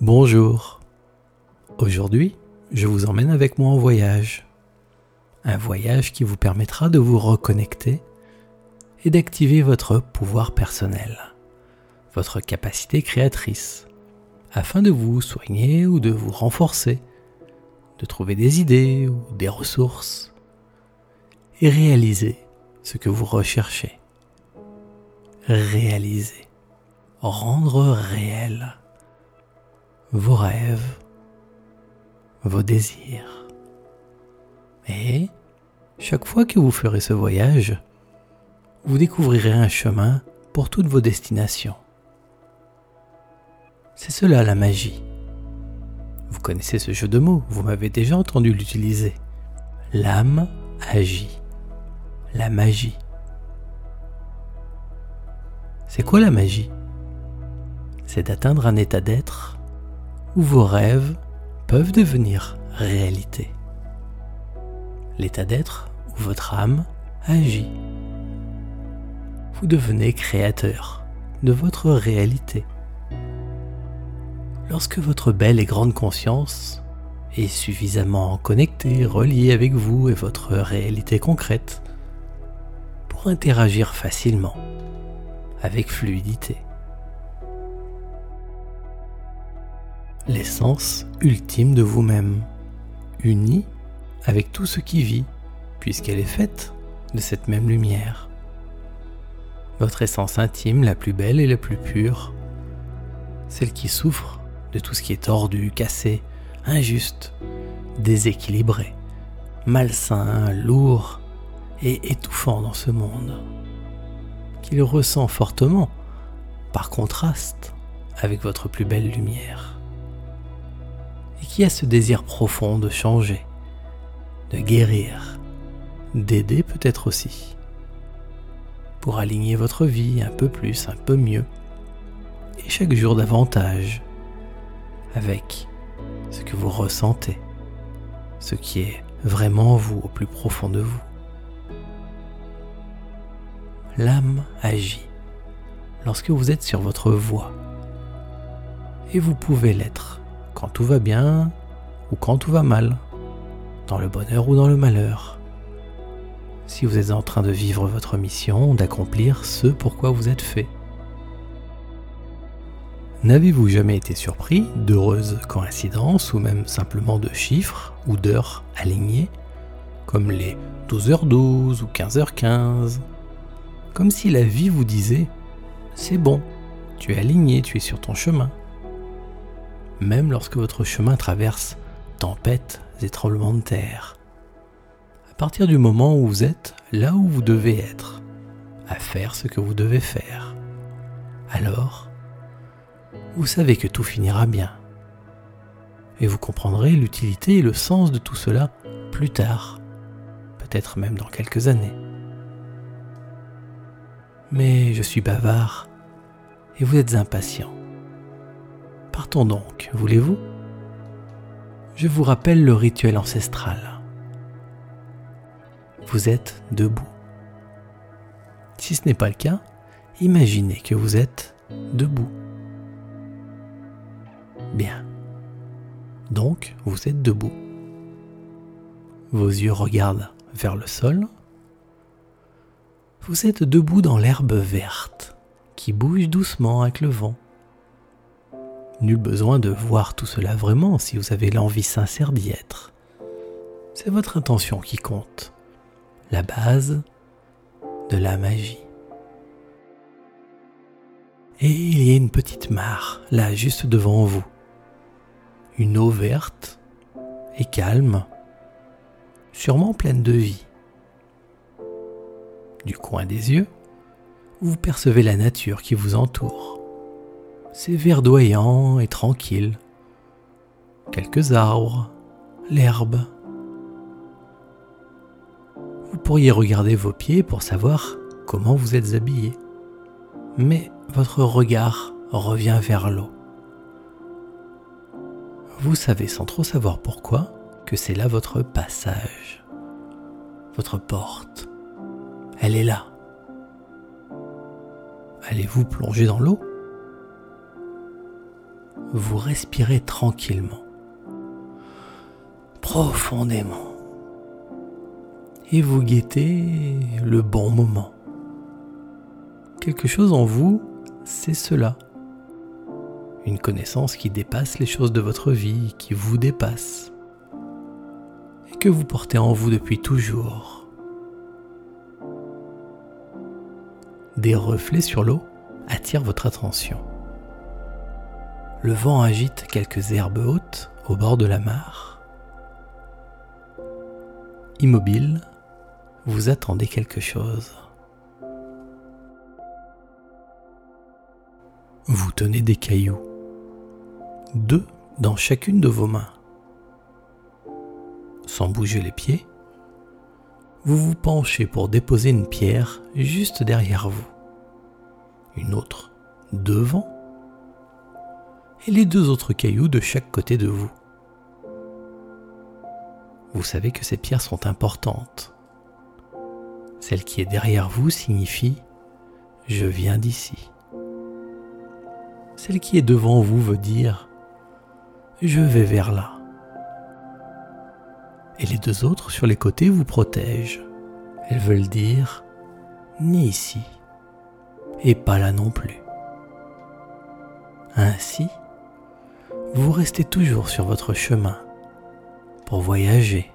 Bonjour. Aujourd'hui, je vous emmène avec moi en voyage. Un voyage qui vous permettra de vous reconnecter et d'activer votre pouvoir personnel, votre capacité créatrice, afin de vous soigner ou de vous renforcer, de trouver des idées ou des ressources et réaliser ce que vous recherchez. Réaliser, rendre réel vos rêves, vos désirs. Et chaque fois que vous ferez ce voyage, vous découvrirez un chemin pour toutes vos destinations. C'est cela la magie. Vous connaissez ce jeu de mots, vous m'avez déjà entendu l'utiliser. L'âme agit. La magie. C'est quoi la magie? C'est d'atteindre un état d'être où vos rêves peuvent devenir réalité. L'état d'être où votre âme agit. Vous devenez créateur de votre réalité. Lorsque votre belle et grande conscience est suffisamment connectée, reliée avec vous et votre réalité concrète pour interagir facilement, avec fluidité. L'essence ultime de vous-même, unie avec tout ce qui vit, puisqu'elle est faite de cette même lumière. Votre essence intime la plus belle et la plus pure, celle qui souffre de tout ce qui est tordu, cassé, injuste, déséquilibré, malsain, lourd et étouffant dans ce monde, qu'il ressent fortement par contraste avec votre plus belle lumière et qui a ce désir profond de changer, de guérir, d'aider peut-être aussi, pour aligner votre vie un peu plus, un peu mieux, et chaque jour davantage, avec ce que vous ressentez, ce qui est vraiment vous au plus profond de vous. L'âme agit lorsque vous êtes sur votre voie, et vous pouvez l'être quand tout va bien ou quand tout va mal, dans le bonheur ou dans le malheur. Si vous êtes en train de vivre votre mission, d'accomplir ce pourquoi vous êtes fait. N'avez-vous jamais été surpris d'heureuses coïncidences ou même simplement de chiffres ou d'heures alignées, comme les 12h12 ou 15h15 Comme si la vie vous disait C'est bon, tu es aligné, tu es sur ton chemin même lorsque votre chemin traverse tempêtes et tremblements de terre. À partir du moment où vous êtes là où vous devez être, à faire ce que vous devez faire, alors vous savez que tout finira bien. Et vous comprendrez l'utilité et le sens de tout cela plus tard, peut-être même dans quelques années. Mais je suis bavard et vous êtes impatient. Partons donc, voulez-vous? Je vous rappelle le rituel ancestral. Vous êtes debout. Si ce n'est pas le cas, imaginez que vous êtes debout. Bien. Donc, vous êtes debout. Vos yeux regardent vers le sol. Vous êtes debout dans l'herbe verte qui bouge doucement avec le vent. Nul besoin de voir tout cela vraiment si vous avez l'envie sincère d'y être. C'est votre intention qui compte, la base de la magie. Et il y a une petite mare, là, juste devant vous. Une eau verte et calme, sûrement pleine de vie. Du coin des yeux, vous percevez la nature qui vous entoure c'est verdoyant et tranquille. Quelques arbres, l'herbe. Vous pourriez regarder vos pieds pour savoir comment vous êtes habillé. Mais votre regard revient vers l'eau. Vous savez sans trop savoir pourquoi que c'est là votre passage, votre porte. Elle est là. Allez-vous plonger dans l'eau? Vous respirez tranquillement, profondément, et vous guettez le bon moment. Quelque chose en vous, c'est cela. Une connaissance qui dépasse les choses de votre vie, qui vous dépasse, et que vous portez en vous depuis toujours. Des reflets sur l'eau attirent votre attention. Le vent agite quelques herbes hautes au bord de la mare. Immobile, vous attendez quelque chose. Vous tenez des cailloux, deux dans chacune de vos mains. Sans bouger les pieds, vous vous penchez pour déposer une pierre juste derrière vous, une autre devant et les deux autres cailloux de chaque côté de vous. Vous savez que ces pierres sont importantes. Celle qui est derrière vous signifie ⁇ Je viens d'ici ⁇ Celle qui est devant vous veut dire ⁇ Je vais vers là ⁇ Et les deux autres sur les côtés vous protègent. Elles veulent dire ⁇ Ni ici, et pas là non plus ⁇ Ainsi, vous restez toujours sur votre chemin pour voyager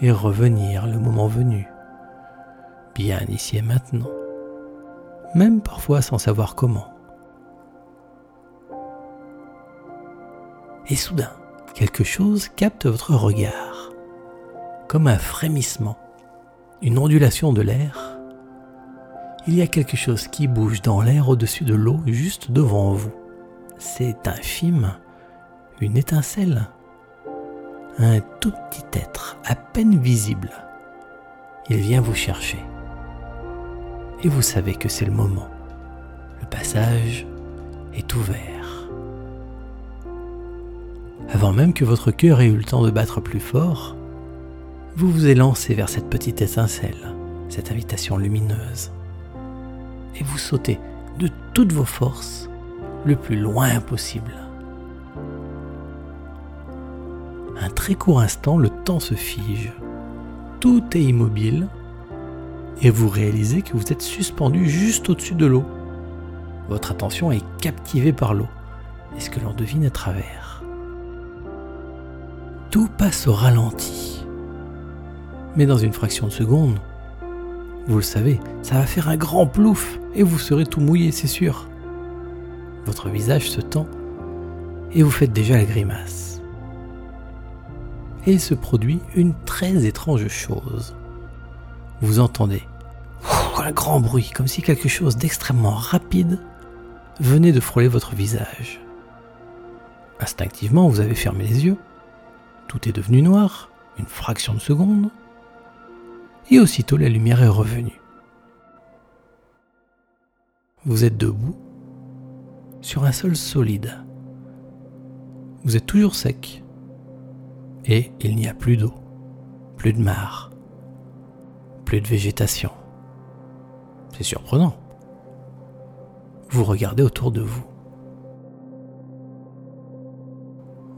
et revenir le moment venu, bien ici et maintenant, même parfois sans savoir comment. Et soudain, quelque chose capte votre regard, comme un frémissement, une ondulation de l'air. Il y a quelque chose qui bouge dans l'air au-dessus de l'eau juste devant vous c'est infime, une étincelle, un tout petit être à peine visible. Il vient vous chercher. Et vous savez que c'est le moment. Le passage est ouvert. Avant même que votre cœur ait eu le temps de battre plus fort, vous vous élancez vers cette petite étincelle, cette invitation lumineuse. Et vous sautez de toutes vos forces le plus loin possible. Un très court instant, le temps se fige. Tout est immobile et vous réalisez que vous êtes suspendu juste au-dessus de l'eau. Votre attention est captivée par l'eau et ce que l'on devine à travers. Tout passe au ralenti. Mais dans une fraction de seconde, vous le savez, ça va faire un grand plouf et vous serez tout mouillé, c'est sûr. Votre visage se tend et vous faites déjà la grimace. Et il se produit une très étrange chose. Vous entendez un grand bruit, comme si quelque chose d'extrêmement rapide venait de frôler votre visage. Instinctivement, vous avez fermé les yeux. Tout est devenu noir, une fraction de seconde. Et aussitôt, la lumière est revenue. Vous êtes debout sur un sol solide. Vous êtes toujours sec et il n'y a plus d'eau, plus de mare, plus de végétation. C'est surprenant. Vous regardez autour de vous.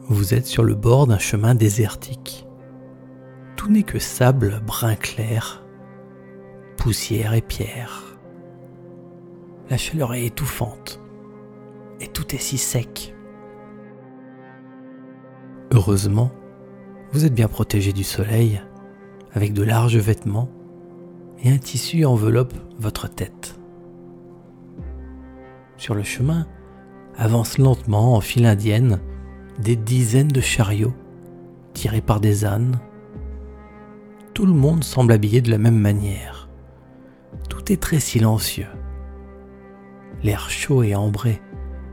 Vous êtes sur le bord d'un chemin désertique. Tout n'est que sable brun clair, poussière et pierre. La chaleur est étouffante et tout est si sec. Heureusement, vous êtes bien protégé du soleil avec de larges vêtements et un tissu enveloppe votre tête. Sur le chemin avancent lentement en file indienne des dizaines de chariots tirés par des ânes. Tout le monde semble habillé de la même manière. Tout est très silencieux. L'air chaud et ambré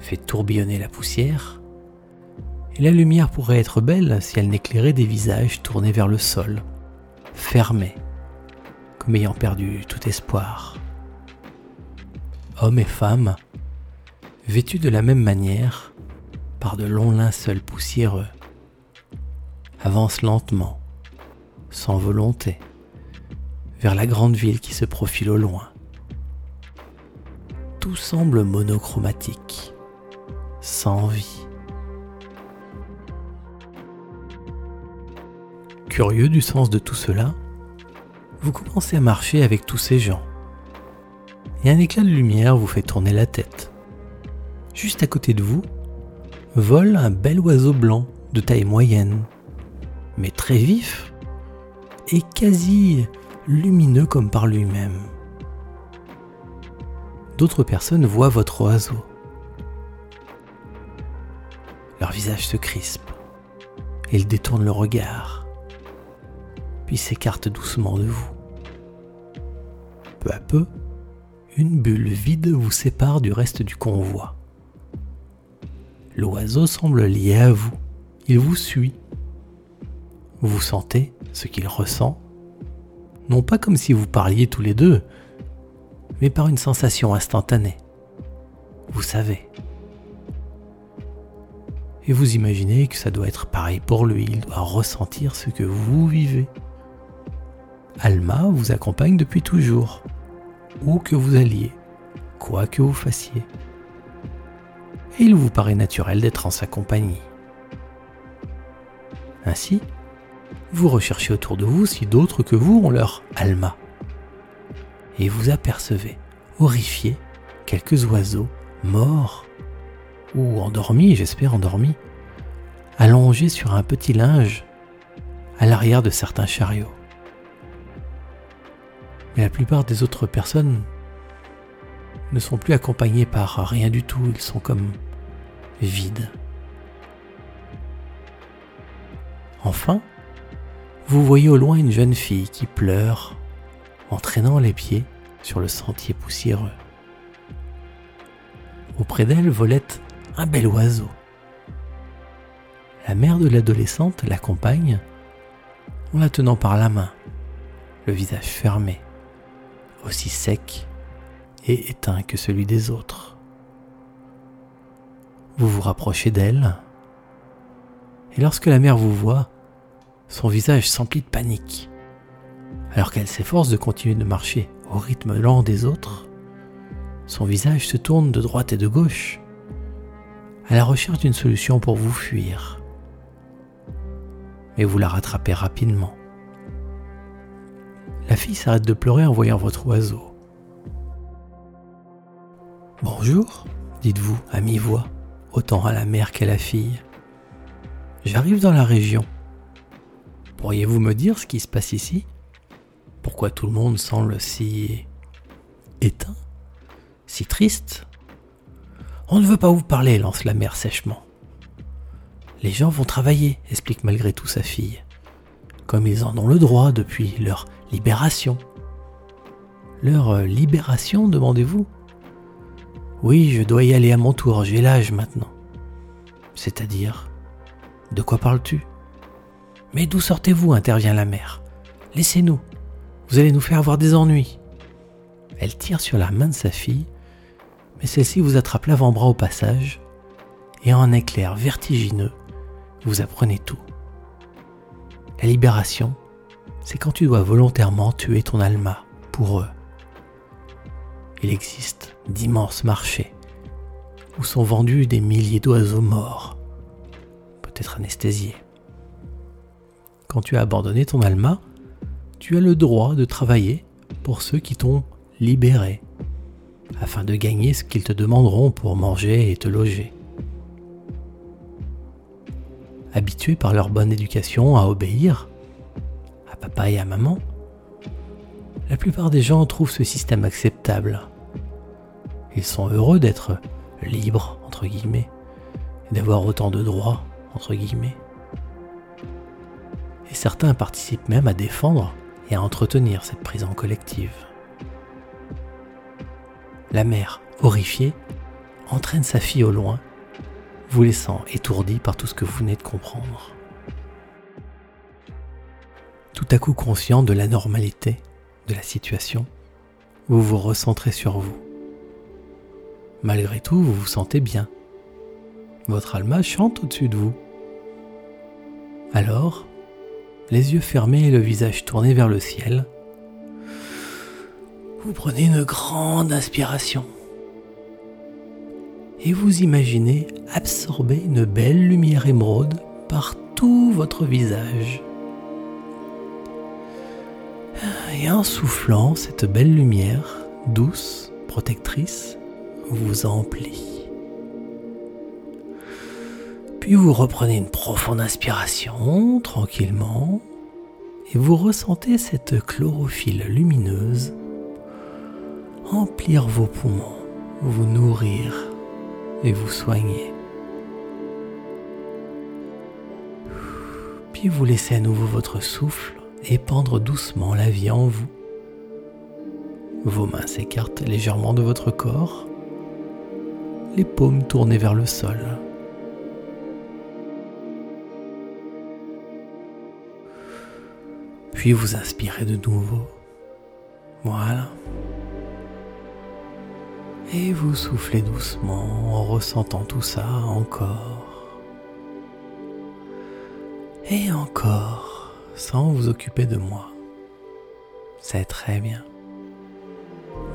fait tourbillonner la poussière, et la lumière pourrait être belle si elle n'éclairait des visages tournés vers le sol, fermés, comme ayant perdu tout espoir. Hommes et femmes, vêtus de la même manière, par de longs linceuls poussiéreux, avancent lentement, sans volonté, vers la grande ville qui se profile au loin. Tout semble monochromatique sans vie. Curieux du sens de tout cela, vous commencez à marcher avec tous ces gens. Et un éclat de lumière vous fait tourner la tête. Juste à côté de vous, vole un bel oiseau blanc de taille moyenne, mais très vif et quasi lumineux comme par lui-même. D'autres personnes voient votre oiseau. Visage se crispe. Ils détournent le regard, puis s'écartent doucement de vous. Peu à peu, une bulle vide vous sépare du reste du convoi. L'oiseau semble lié à vous. Il vous suit. Vous sentez ce qu'il ressent, non pas comme si vous parliez tous les deux, mais par une sensation instantanée. Vous savez. Et vous imaginez que ça doit être pareil pour lui, il doit ressentir ce que vous vivez. Alma vous accompagne depuis toujours, où que vous alliez, quoi que vous fassiez. Et il vous paraît naturel d'être en sa compagnie. Ainsi, vous recherchez autour de vous si d'autres que vous ont leur Alma. Et vous apercevez, horrifié, quelques oiseaux morts, ou endormis, j'espère endormis, allongés sur un petit linge à l'arrière de certains chariots. Mais la plupart des autres personnes ne sont plus accompagnés par rien du tout, ils sont comme vides. Enfin, vous voyez au loin une jeune fille qui pleure en traînant les pieds sur le sentier poussiéreux. Auprès d'elle volette un bel oiseau. La mère de l'adolescente l'accompagne en la tenant par la main, le visage fermé, aussi sec et éteint que celui des autres. Vous vous rapprochez d'elle, et lorsque la mère vous voit, son visage s'emplit de panique. Alors qu'elle s'efforce de continuer de marcher au rythme lent des autres, son visage se tourne de droite et de gauche, à la recherche d'une solution pour vous fuir. Mais vous la rattrapez rapidement. La fille s'arrête de pleurer en voyant votre oiseau. Bonjour, dites-vous à mi-voix, autant à la mère qu'à la fille. J'arrive dans la région. Pourriez-vous me dire ce qui se passe ici? Pourquoi tout le monde semble si éteint Si triste? On ne veut pas vous parler, lance la mère sèchement. Les gens vont travailler, explique malgré tout sa fille, comme ils en ont le droit depuis leur libération. Leur euh, libération, demandez-vous? Oui, je dois y aller à mon tour, j'ai l'âge maintenant. C'est-à-dire De quoi parles-tu? Mais d'où sortez-vous? intervient la mère. Laissez-nous. Vous allez nous faire avoir des ennuis. Elle tire sur la main de sa fille, mais celle-ci vous attrape l'avant-bras au passage, et en éclair vertigineux, vous apprenez tout. La libération, c'est quand tu dois volontairement tuer ton Alma pour eux. Il existe d'immenses marchés où sont vendus des milliers d'oiseaux morts, peut-être anesthésiés. Quand tu as abandonné ton Alma, tu as le droit de travailler pour ceux qui t'ont libéré, afin de gagner ce qu'ils te demanderont pour manger et te loger. Habitués par leur bonne éducation à obéir, à papa et à maman, la plupart des gens trouvent ce système acceptable. Ils sont heureux d'être libres, entre guillemets, et d'avoir autant de droits, entre guillemets et certains participent même à défendre et à entretenir cette prison collective. La mère, horrifiée, entraîne sa fille au loin, vous laissant étourdi par tout ce que vous venez de comprendre. Tout à coup conscient de la normalité de la situation, vous vous recentrez sur vous. Malgré tout, vous vous sentez bien. Votre alma chante au-dessus de vous. Alors, les yeux fermés et le visage tourné vers le ciel. Vous prenez une grande inspiration. et vous imaginez absorber une belle lumière émeraude par tout votre visage. Et en soufflant, cette belle lumière, douce, protectrice, vous emplit. Puis vous reprenez une profonde inspiration, tranquillement, et vous ressentez cette chlorophylle lumineuse emplir vos poumons, vous nourrir et vous soigner. Puis vous laissez à nouveau votre souffle épandre doucement la vie en vous. Vos mains s'écartent légèrement de votre corps, les paumes tournées vers le sol. Puis vous inspirez de nouveau. Voilà. Et vous soufflez doucement en ressentant tout ça encore. Et encore, sans vous occuper de moi. C'est très bien.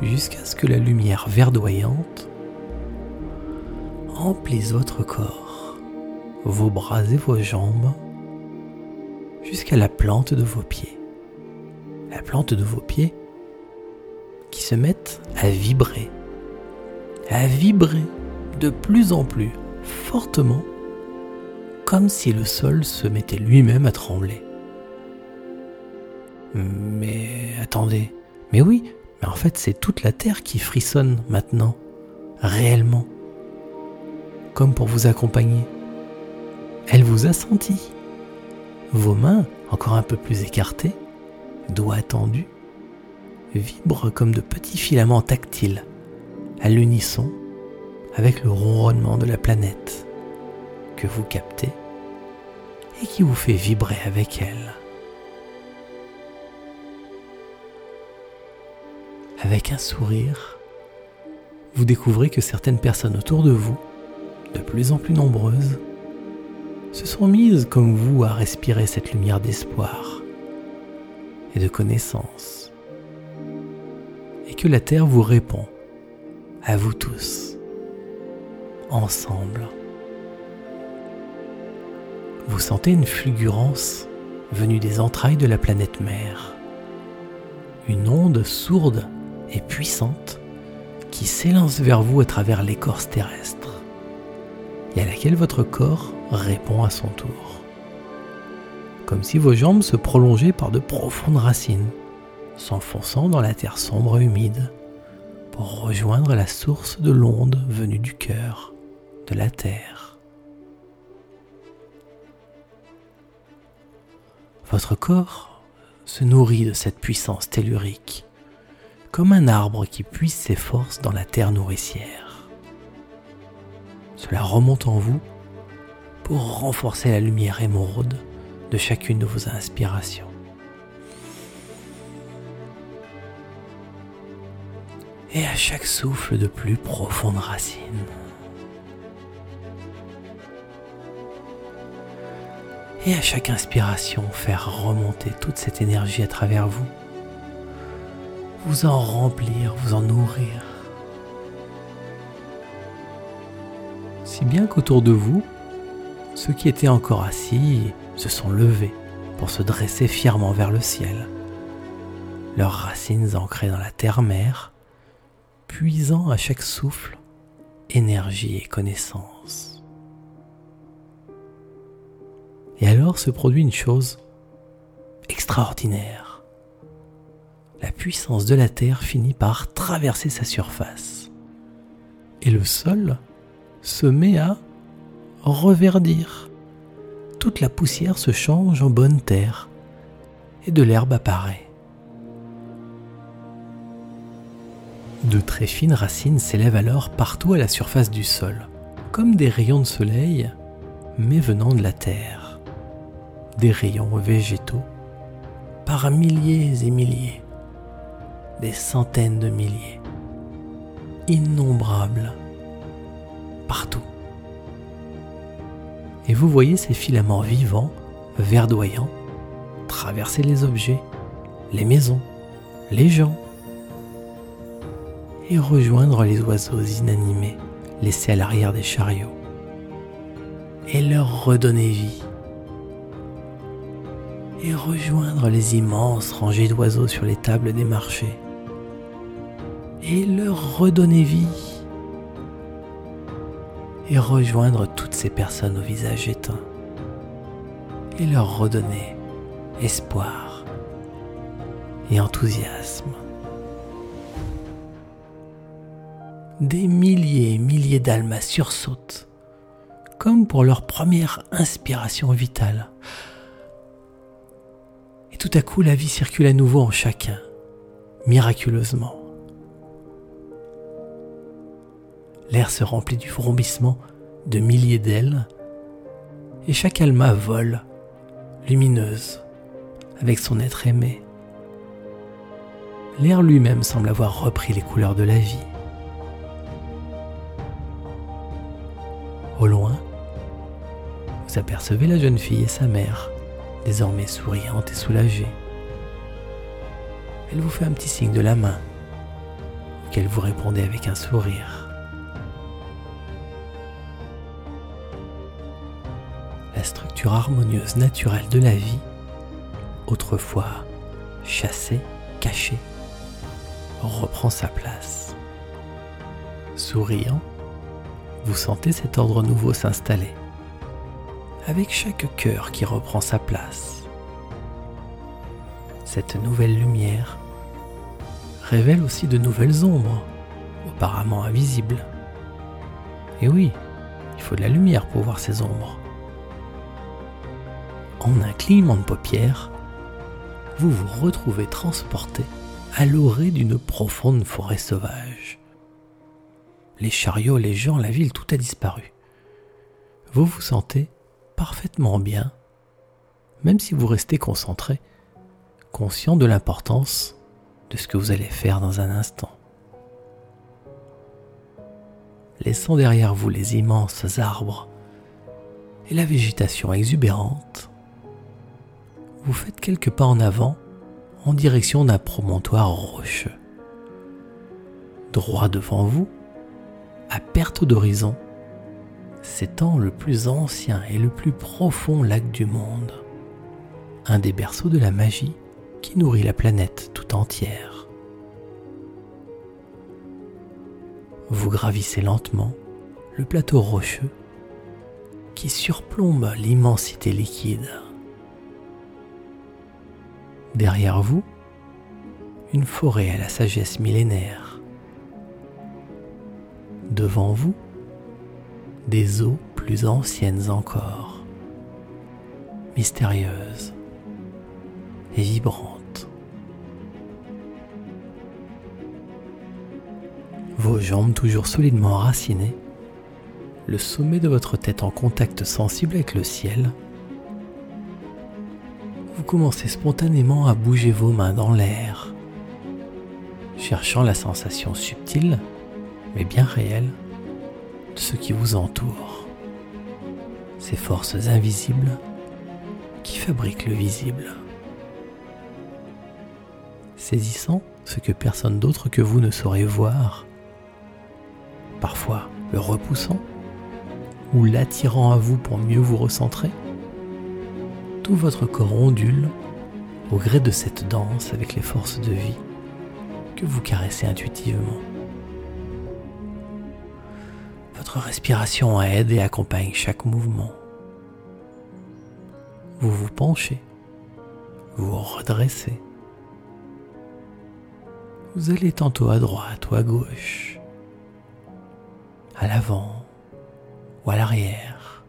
Jusqu'à ce que la lumière verdoyante emplisse votre corps, vos bras et vos jambes, jusqu'à la plante de vos pieds. La plante de vos pieds qui se mettent à vibrer à vibrer de plus en plus fortement, comme si le sol se mettait lui-même à trembler. Mais attendez, mais oui, mais en fait c'est toute la Terre qui frissonne maintenant, réellement, comme pour vous accompagner. Elle vous a senti. Vos mains, encore un peu plus écartées, doigts tendus, vibrent comme de petits filaments tactiles à l'unisson avec le ronronnement de la planète que vous captez et qui vous fait vibrer avec elle. Avec un sourire, vous découvrez que certaines personnes autour de vous, de plus en plus nombreuses, se sont mises comme vous à respirer cette lumière d'espoir et de connaissance, et que la Terre vous répond à vous tous, ensemble. Vous sentez une fulgurance venue des entrailles de la planète mère, une onde sourde et puissante qui s'élance vers vous à travers l'écorce terrestre et à laquelle votre corps répond à son tour. Comme si vos jambes se prolongeaient par de profondes racines, s'enfonçant dans la terre sombre et humide rejoindre la source de l'onde venue du cœur de la Terre. Votre corps se nourrit de cette puissance tellurique, comme un arbre qui puise ses forces dans la terre nourricière. Cela remonte en vous pour renforcer la lumière émeraude de chacune de vos inspirations. Et à chaque souffle de plus profondes racines. Et à chaque inspiration, faire remonter toute cette énergie à travers vous. Vous en remplir, vous en nourrir. Si bien qu'autour de vous, ceux qui étaient encore assis se sont levés pour se dresser fièrement vers le ciel, leurs racines ancrées dans la terre-mère puisant à chaque souffle énergie et connaissance. Et alors se produit une chose extraordinaire. La puissance de la Terre finit par traverser sa surface. Et le sol se met à reverdir. Toute la poussière se change en bonne terre et de l'herbe apparaît. De très fines racines s'élèvent alors partout à la surface du sol, comme des rayons de soleil, mais venant de la terre. Des rayons végétaux, par milliers et milliers, des centaines de milliers, innombrables, partout. Et vous voyez ces filaments vivants, verdoyants, traverser les objets, les maisons, les gens, et rejoindre les oiseaux inanimés, laissés à l'arrière des chariots et leur redonner vie et rejoindre les immenses rangées d'oiseaux sur les tables des marchés et leur redonner vie et rejoindre toutes ces personnes au visage éteint et leur redonner espoir et enthousiasme. Des milliers et milliers d'almas sursautent, comme pour leur première inspiration vitale. Et tout à coup, la vie circule à nouveau en chacun, miraculeusement. L'air se remplit du vrombissement de milliers d'ailes, et chaque alma vole, lumineuse, avec son être aimé. L'air lui-même semble avoir repris les couleurs de la vie. Vous apercevez la jeune fille et sa mère, désormais souriantes et soulagées. Elle vous fait un petit signe de la main, auquel vous répondez avec un sourire. La structure harmonieuse naturelle de la vie, autrefois chassée, cachée, reprend sa place. Souriant, vous sentez cet ordre nouveau s'installer, avec chaque cœur qui reprend sa place. Cette nouvelle lumière révèle aussi de nouvelles ombres, auparavant invisibles. Et oui, il faut de la lumière pour voir ces ombres. En un clignement de paupières, vous vous retrouvez transporté à l'orée d'une profonde forêt sauvage. Les chariots, les gens, la ville, tout a disparu. Vous vous sentez parfaitement bien, même si vous restez concentré, conscient de l'importance de ce que vous allez faire dans un instant. Laissant derrière vous les immenses arbres et la végétation exubérante, vous faites quelques pas en avant en direction d'un promontoire rocheux. Droit devant vous, à perte d'horizon, s'étend le plus ancien et le plus profond lac du monde, un des berceaux de la magie qui nourrit la planète tout entière. Vous gravissez lentement le plateau rocheux qui surplombe l'immensité liquide. Derrière vous, une forêt à la sagesse millénaire. Devant vous, des eaux plus anciennes encore, mystérieuses et vibrantes. Vos jambes toujours solidement enracinées, le sommet de votre tête en contact sensible avec le ciel, vous commencez spontanément à bouger vos mains dans l'air, cherchant la sensation subtile, mais bien réelle, ce qui vous entoure, ces forces invisibles qui fabriquent le visible. Saisissant ce que personne d'autre que vous ne saurait voir, parfois le repoussant ou l'attirant à vous pour mieux vous recentrer, tout votre corps ondule au gré de cette danse avec les forces de vie que vous caressez intuitivement. Votre respiration aide et accompagne chaque mouvement. Vous vous penchez, vous redressez. Vous allez tantôt à droite ou à gauche, à l'avant ou à l'arrière.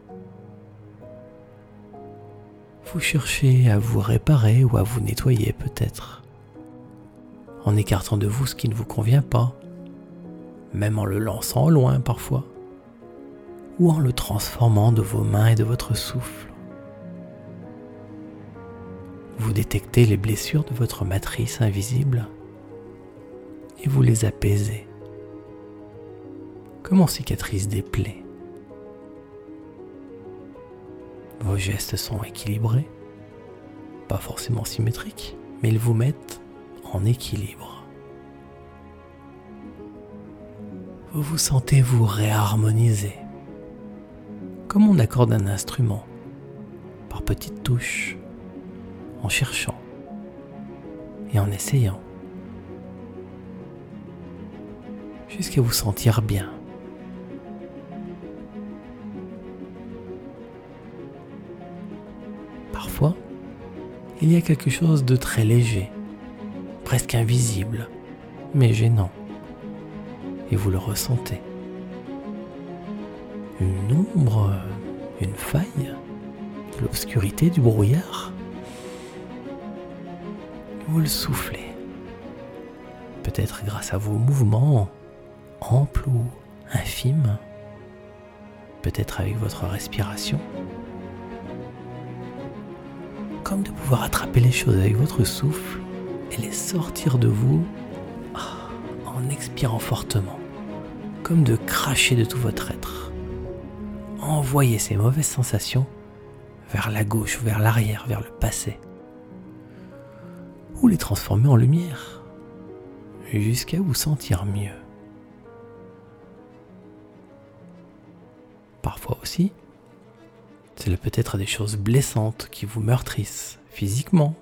Vous cherchez à vous réparer ou à vous nettoyer peut-être, en écartant de vous ce qui ne vous convient pas, même en le lançant loin parfois ou en le transformant de vos mains et de votre souffle. Vous détectez les blessures de votre matrice invisible et vous les apaisez, comme on cicatrise des plaies. Vos gestes sont équilibrés, pas forcément symétriques, mais ils vous mettent en équilibre. Vous vous vous sentez vous réharmoniser, comme on accorde un instrument, par petites touches, en cherchant et en essayant, jusqu'à vous sentir bien. Parfois, il y a quelque chose de très léger, presque invisible, mais gênant. Et vous le ressentez. Une ombre, une faille, l'obscurité, du brouillard. Vous le soufflez. Peut-être grâce à vos mouvements amples ou infimes. Peut-être avec votre respiration. Comme de pouvoir attraper les choses avec votre souffle et les sortir de vous ah, en expirant fortement. Comme de cracher de tout votre être. Envoyez ces mauvaises sensations vers la gauche, vers l'arrière, vers le passé. Ou les transformer en lumière, jusqu'à vous sentir mieux. Parfois aussi, c'est peut-être des choses blessantes qui vous meurtrissent physiquement,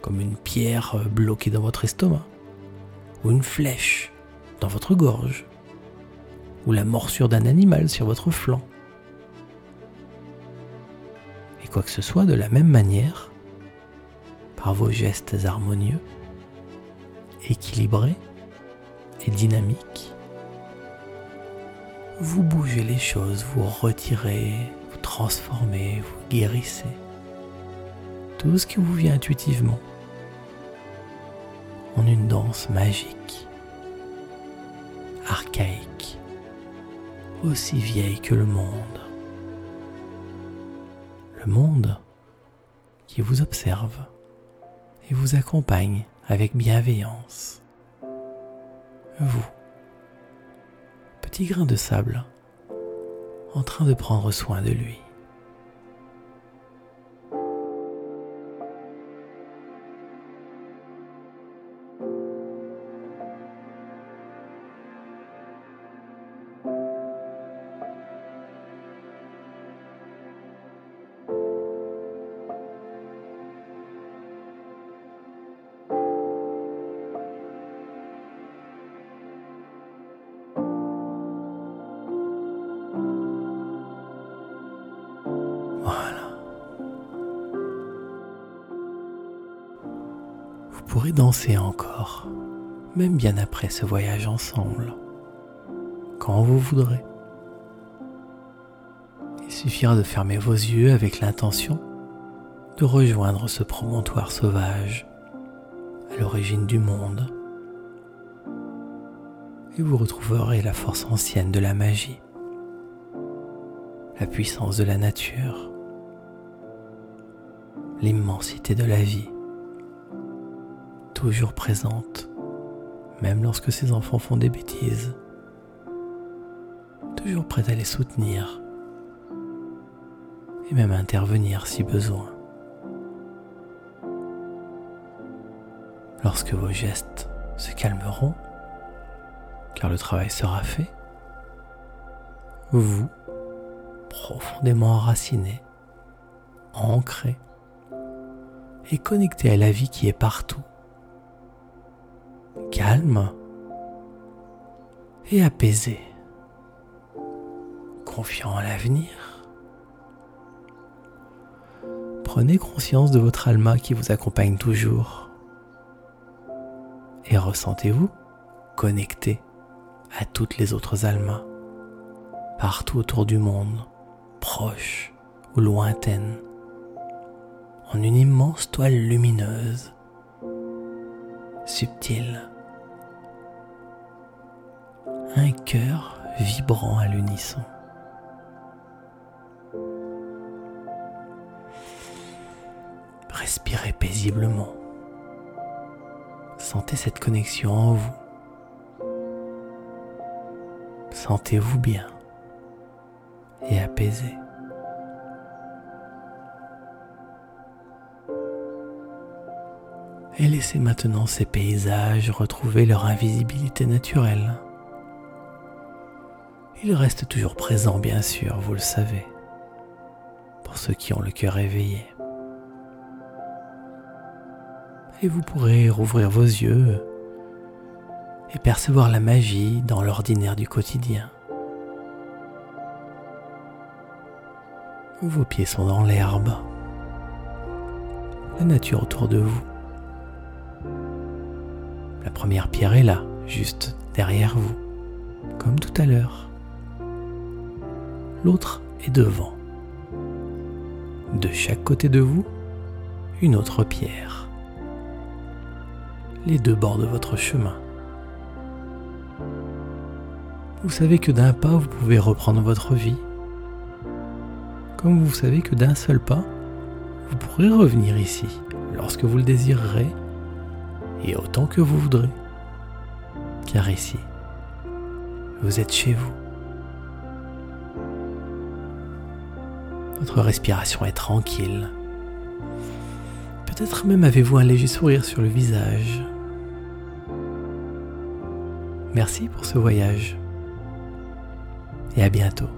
comme une pierre bloquée dans votre estomac, ou une flèche dans votre gorge, ou la morsure d'un animal sur votre flanc quoi que ce soit de la même manière, par vos gestes harmonieux, équilibrés et dynamiques. Vous bougez les choses, vous retirez, vous transformez, vous guérissez. Tout ce qui vous vient intuitivement en une danse magique, archaïque, aussi vieille que le monde monde qui vous observe et vous accompagne avec bienveillance. Vous, petit grain de sable, en train de prendre soin de lui. Pourrez danser encore, même bien après ce voyage ensemble, quand vous voudrez. Il suffira de fermer vos yeux avec l'intention de rejoindre ce promontoire sauvage à l'origine du monde et vous retrouverez la force ancienne de la magie, la puissance de la nature, l'immensité de la vie toujours présente, même lorsque ses enfants font des bêtises, toujours prête à les soutenir et même à intervenir si besoin. Lorsque vos gestes se calmeront, car le travail sera fait, vous, profondément enraciné, ancré et connecté à la vie qui est partout, calme et apaisé, confiant en l'avenir. Prenez conscience de votre alma qui vous accompagne toujours et ressentez-vous connecté à toutes les autres almas, partout autour du monde, proches ou lointaines, en une immense toile lumineuse, subtile un cœur vibrant à l'unisson. Respirez paisiblement. Sentez cette connexion en vous. Sentez-vous bien et apaisé. Et laissez maintenant ces paysages retrouver leur invisibilité naturelle Il reste toujours présent, bien sûr, vous le savez, pour ceux qui ont le cœur éveillé. Et vous pourrez rouvrir vos yeux et percevoir la magie dans l'ordinaire du quotidien. Vos pieds sont dans l'herbe, la nature autour de vous. La première pierre est là, juste derrière vous, comme tout à l'heure. L'autre est devant. De chaque côté de vous, une autre pierre. Les deux bords de votre chemin. Vous savez que d'un pas, vous pouvez reprendre votre vie. Comme vous savez que d'un seul pas, vous pourrez revenir ici lorsque vous le désirerez et autant que vous voudrez. Car ici, vous êtes chez vous. Votre respiration est tranquille. Peut-être même avez-vous un léger sourire sur le visage. Merci pour ce voyage et à bientôt.